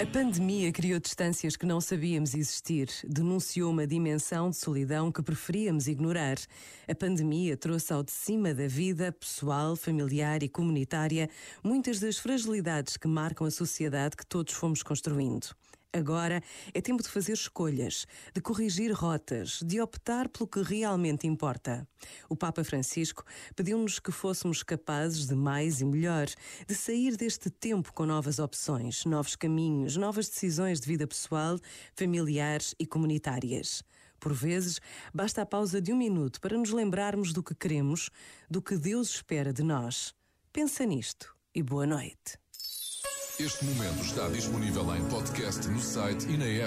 A pandemia criou distâncias que não sabíamos existir, denunciou uma dimensão de solidão que preferíamos ignorar. A pandemia trouxe ao de cima da vida pessoal, familiar e comunitária muitas das fragilidades que marcam a sociedade que todos fomos construindo. Agora é tempo de fazer escolhas, de corrigir rotas, de optar pelo que realmente importa. O Papa Francisco pediu-nos que fôssemos capazes de mais e melhor, de sair deste tempo com novas opções, novos caminhos, novas decisões de vida pessoal, familiares e comunitárias. Por vezes, basta a pausa de um minuto para nos lembrarmos do que queremos, do que Deus espera de nós. Pensa nisto e boa noite. Este momento está disponível em podcast no site e na app.